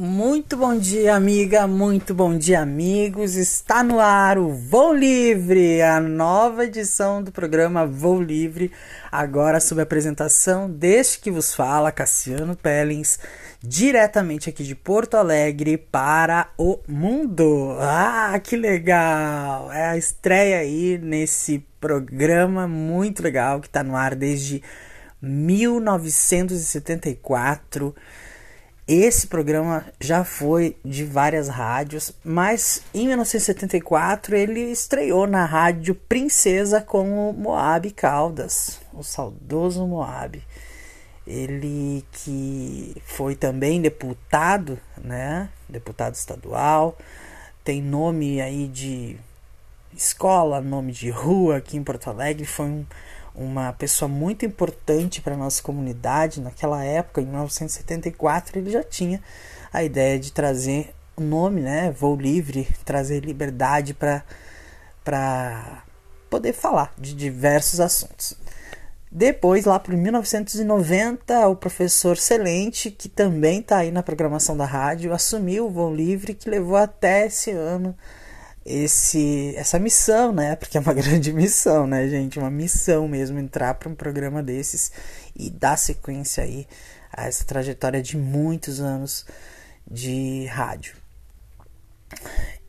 Muito bom dia, amiga. Muito bom dia, amigos. Está no ar o Voo Livre, a nova edição do programa Voo Livre. Agora sob a apresentação deste que vos fala, Cassiano Pellins, diretamente aqui de Porto Alegre para o mundo. Ah, que legal! É a estreia aí nesse programa muito legal que está no ar desde 1974. Esse programa já foi de várias rádios, mas em 1974 ele estreou na rádio Princesa com o Moab Caldas, o saudoso Moab. Ele que foi também deputado, né? Deputado estadual, tem nome aí de escola, nome de rua aqui em Porto Alegre, foi um uma pessoa muito importante para a nossa comunidade. Naquela época, em 1974, ele já tinha a ideia de trazer o nome, né, Voo Livre, trazer liberdade para poder falar de diversos assuntos. Depois, lá para 1990, o professor Celente, que também está aí na programação da rádio, assumiu o Voo Livre, que levou até esse ano esse essa missão, né? Porque é uma grande missão, né, gente? Uma missão mesmo entrar para um programa desses e dar sequência aí a essa trajetória de muitos anos de rádio.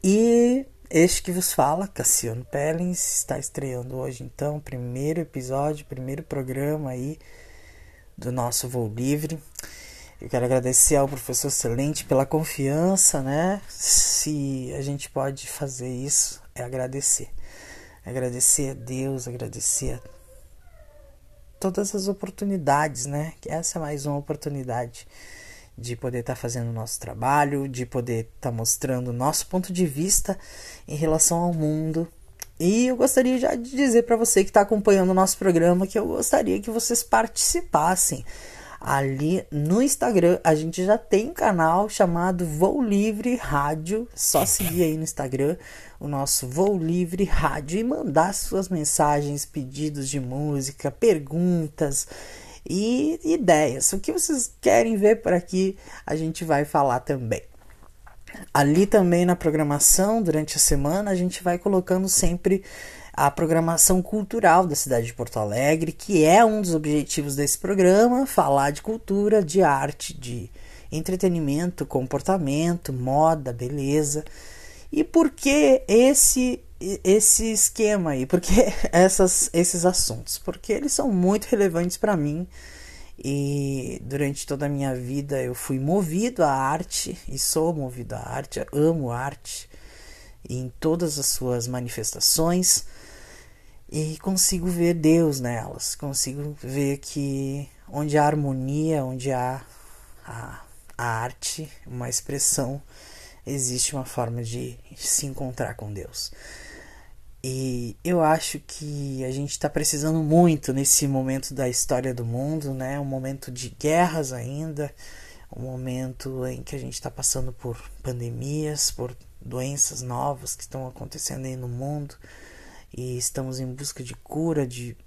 E este que vos fala, Cassiano Pellins, está estreando hoje então primeiro episódio, primeiro programa aí do nosso Voo Livre. Eu quero agradecer ao professor Excelente pela confiança, né? Se a gente pode fazer isso, é agradecer. Agradecer a Deus, agradecer a todas as oportunidades, né? Que essa é mais uma oportunidade de poder estar tá fazendo o nosso trabalho, de poder estar tá mostrando o nosso ponto de vista em relação ao mundo. E eu gostaria já de dizer para você que está acompanhando o nosso programa que eu gostaria que vocês participassem Ali no Instagram a gente já tem um canal chamado Voo Livre Rádio. Só seguir aí no Instagram o nosso Voo Livre Rádio e mandar suas mensagens, pedidos de música, perguntas e ideias. O que vocês querem ver por aqui, a gente vai falar também. Ali também na programação, durante a semana, a gente vai colocando sempre a programação cultural da cidade de Porto Alegre, que é um dos objetivos desse programa, falar de cultura, de arte, de entretenimento, comportamento, moda, beleza. E por que esse esse esquema aí? Por que essas, esses assuntos? Porque eles são muito relevantes para mim. E durante toda a minha vida eu fui movido à arte e sou movido à arte, amo arte em todas as suas manifestações e consigo ver Deus nelas, consigo ver que onde há harmonia, onde há a, a arte, uma expressão, existe uma forma de se encontrar com Deus. E eu acho que a gente está precisando muito nesse momento da história do mundo, né? Um momento de guerras ainda, um momento em que a gente está passando por pandemias, por doenças novas que estão acontecendo aí no mundo e estamos em busca de cura, de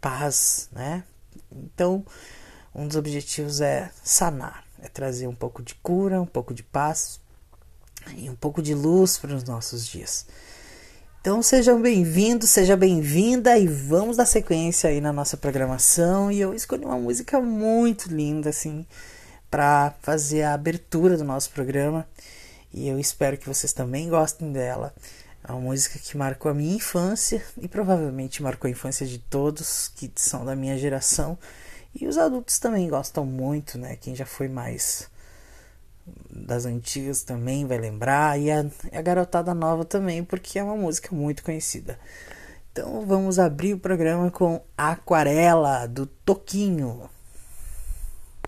paz, né? Então, um dos objetivos é sanar, é trazer um pouco de cura, um pouco de paz e um pouco de luz para os nossos dias. Então sejam bem-vindos, seja bem-vinda e vamos dar sequência aí na nossa programação. E eu escolhi uma música muito linda assim para fazer a abertura do nosso programa e eu espero que vocês também gostem dela. É uma música que marcou a minha infância e provavelmente marcou a infância de todos que são da minha geração. E os adultos também gostam muito, né? Quem já foi mais das antigas também vai lembrar. E a, a garotada nova também, porque é uma música muito conhecida. Então vamos abrir o programa com Aquarela do Toquinho.